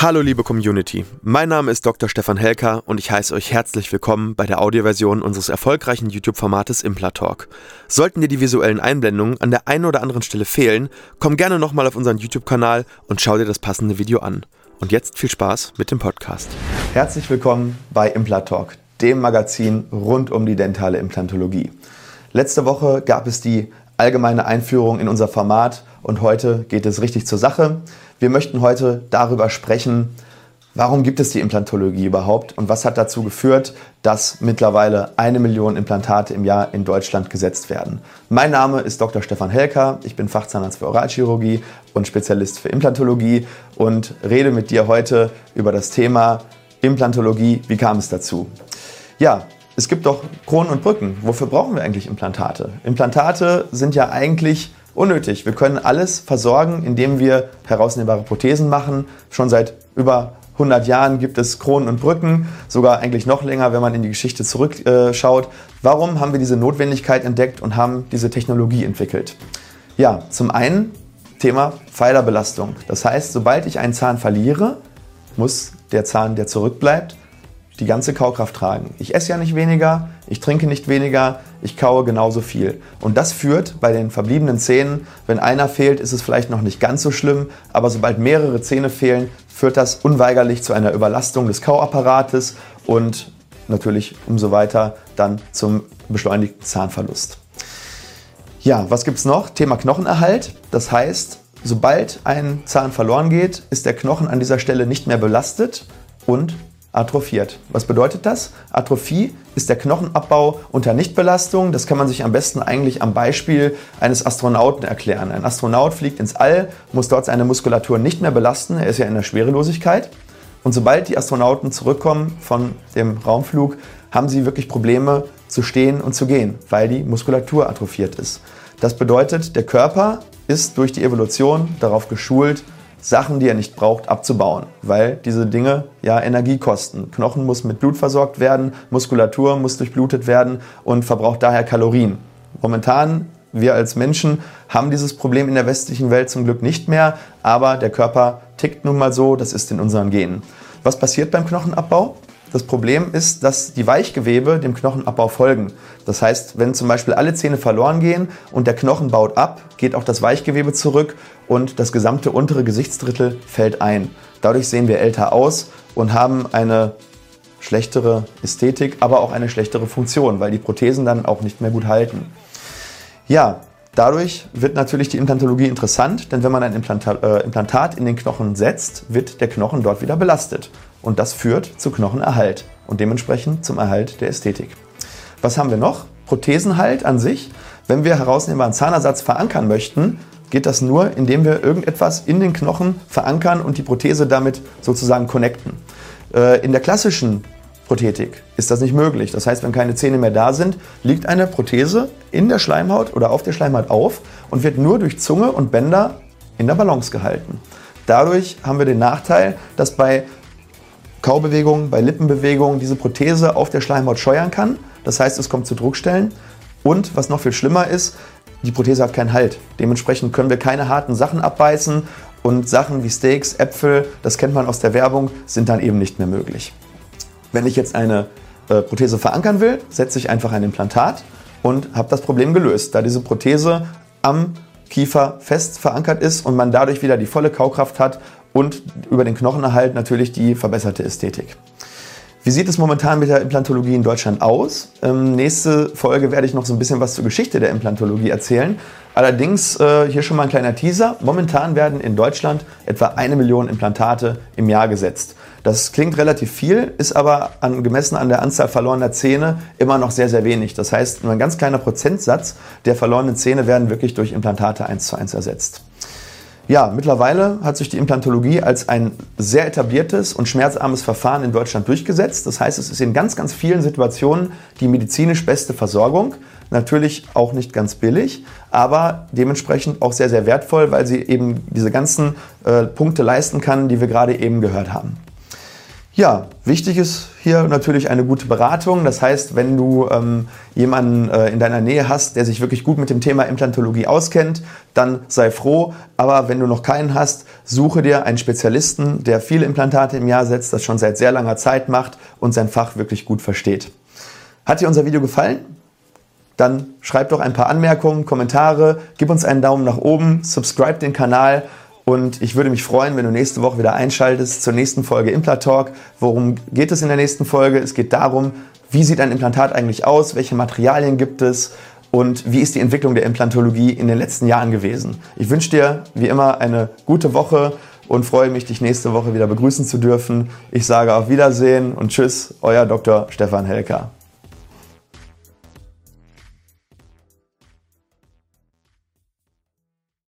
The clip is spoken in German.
Hallo liebe Community, mein Name ist Dr. Stefan Helker und ich heiße euch herzlich willkommen bei der Audioversion unseres erfolgreichen YouTube-Formates Implatalk. Sollten dir die visuellen Einblendungen an der einen oder anderen Stelle fehlen, komm gerne nochmal auf unseren YouTube-Kanal und schau dir das passende Video an. Und jetzt viel Spaß mit dem Podcast. Herzlich willkommen bei Implatalk, dem Magazin rund um die dentale Implantologie. Letzte Woche gab es die allgemeine Einführung in unser Format und heute geht es richtig zur Sache. Wir möchten heute darüber sprechen, warum gibt es die Implantologie überhaupt und was hat dazu geführt, dass mittlerweile eine Million Implantate im Jahr in Deutschland gesetzt werden. Mein Name ist Dr. Stefan Helker, ich bin Fachzahnarzt für Oralchirurgie und Spezialist für Implantologie und rede mit dir heute über das Thema Implantologie. Wie kam es dazu? Ja, es gibt doch Kronen und Brücken. Wofür brauchen wir eigentlich Implantate? Implantate sind ja eigentlich unnötig. Wir können alles versorgen, indem wir herausnehmbare Prothesen machen. Schon seit über 100 Jahren gibt es Kronen und Brücken, sogar eigentlich noch länger, wenn man in die Geschichte zurückschaut. Warum haben wir diese Notwendigkeit entdeckt und haben diese Technologie entwickelt? Ja, zum einen Thema Pfeilerbelastung. Das heißt, sobald ich einen Zahn verliere, muss der Zahn, der zurückbleibt, die ganze Kaukraft tragen. Ich esse ja nicht weniger, ich trinke nicht weniger, ich kaue genauso viel. Und das führt bei den verbliebenen Zähnen, wenn einer fehlt, ist es vielleicht noch nicht ganz so schlimm, aber sobald mehrere Zähne fehlen, führt das unweigerlich zu einer Überlastung des Kauapparates und natürlich umso weiter dann zum beschleunigten Zahnverlust. Ja, was gibt es noch? Thema Knochenerhalt. Das heißt, sobald ein Zahn verloren geht, ist der Knochen an dieser Stelle nicht mehr belastet und atrophiert. Was bedeutet das? Atrophie ist der Knochenabbau unter Nichtbelastung. Das kann man sich am besten eigentlich am Beispiel eines Astronauten erklären. Ein Astronaut fliegt ins All, muss dort seine Muskulatur nicht mehr belasten. Er ist ja in der Schwerelosigkeit. Und sobald die Astronauten zurückkommen von dem Raumflug, haben sie wirklich Probleme zu stehen und zu gehen, weil die Muskulatur atrophiert ist. Das bedeutet, der Körper ist durch die Evolution darauf geschult, Sachen, die er nicht braucht, abzubauen, weil diese Dinge ja Energie kosten. Knochen muss mit Blut versorgt werden, Muskulatur muss durchblutet werden und verbraucht daher Kalorien. Momentan, wir als Menschen haben dieses Problem in der westlichen Welt zum Glück nicht mehr, aber der Körper tickt nun mal so, das ist in unseren Genen. Was passiert beim Knochenabbau? Das Problem ist, dass die Weichgewebe dem Knochenabbau folgen. Das heißt, wenn zum Beispiel alle Zähne verloren gehen und der Knochen baut ab, geht auch das Weichgewebe zurück und das gesamte untere Gesichtsdrittel fällt ein. Dadurch sehen wir älter aus und haben eine schlechtere Ästhetik, aber auch eine schlechtere Funktion, weil die Prothesen dann auch nicht mehr gut halten. Ja, dadurch wird natürlich die Implantologie interessant, denn wenn man ein Implantat, äh, Implantat in den Knochen setzt, wird der Knochen dort wieder belastet. Und das führt zu Knochenerhalt und dementsprechend zum Erhalt der Ästhetik. Was haben wir noch? Prothesenhalt an sich. Wenn wir herausnehmbaren Zahnersatz verankern möchten, geht das nur, indem wir irgendetwas in den Knochen verankern und die Prothese damit sozusagen connecten. Äh, in der klassischen Prothetik ist das nicht möglich. Das heißt, wenn keine Zähne mehr da sind, liegt eine Prothese in der Schleimhaut oder auf der Schleimhaut auf und wird nur durch Zunge und Bänder in der Balance gehalten. Dadurch haben wir den Nachteil, dass bei Kaubewegungen, bei Lippenbewegungen diese Prothese auf der Schleimhaut scheuern kann. Das heißt, es kommt zu Druckstellen. Und was noch viel schlimmer ist, die Prothese hat keinen Halt. Dementsprechend können wir keine harten Sachen abbeißen und Sachen wie Steaks, Äpfel, das kennt man aus der Werbung, sind dann eben nicht mehr möglich. Wenn ich jetzt eine äh, Prothese verankern will, setze ich einfach ein Implantat und habe das Problem gelöst, da diese Prothese am Kiefer fest verankert ist und man dadurch wieder die volle Kaukraft hat und über den Knochenerhalt natürlich die verbesserte Ästhetik. Wie sieht es momentan mit der Implantologie in Deutschland aus? Ähm, nächste Folge werde ich noch so ein bisschen was zur Geschichte der Implantologie erzählen. Allerdings äh, hier schon mal ein kleiner Teaser. Momentan werden in Deutschland etwa eine Million Implantate im Jahr gesetzt. Das klingt relativ viel, ist aber an, gemessen an der Anzahl verlorener Zähne immer noch sehr, sehr wenig. Das heißt, nur ein ganz kleiner Prozentsatz der verlorenen Zähne werden wirklich durch Implantate eins zu eins ersetzt. Ja, mittlerweile hat sich die Implantologie als ein sehr etabliertes und schmerzarmes Verfahren in Deutschland durchgesetzt. Das heißt, es ist in ganz, ganz vielen Situationen die medizinisch beste Versorgung. Natürlich auch nicht ganz billig, aber dementsprechend auch sehr, sehr wertvoll, weil sie eben diese ganzen äh, Punkte leisten kann, die wir gerade eben gehört haben. Ja, wichtig ist hier natürlich eine gute Beratung. Das heißt, wenn du ähm, jemanden äh, in deiner Nähe hast, der sich wirklich gut mit dem Thema Implantologie auskennt, dann sei froh. Aber wenn du noch keinen hast, suche dir einen Spezialisten, der viele Implantate im Jahr setzt, das schon seit sehr langer Zeit macht und sein Fach wirklich gut versteht. Hat dir unser Video gefallen? Dann schreib doch ein paar Anmerkungen, Kommentare, gib uns einen Daumen nach oben, subscribe den Kanal und ich würde mich freuen, wenn du nächste Woche wieder einschaltest zur nächsten Folge Implantalk. Worum geht es in der nächsten Folge? Es geht darum, wie sieht ein Implantat eigentlich aus? Welche Materialien gibt es? Und wie ist die Entwicklung der Implantologie in den letzten Jahren gewesen? Ich wünsche dir wie immer eine gute Woche und freue mich, dich nächste Woche wieder begrüßen zu dürfen. Ich sage auf Wiedersehen und Tschüss, euer Dr. Stefan Helker.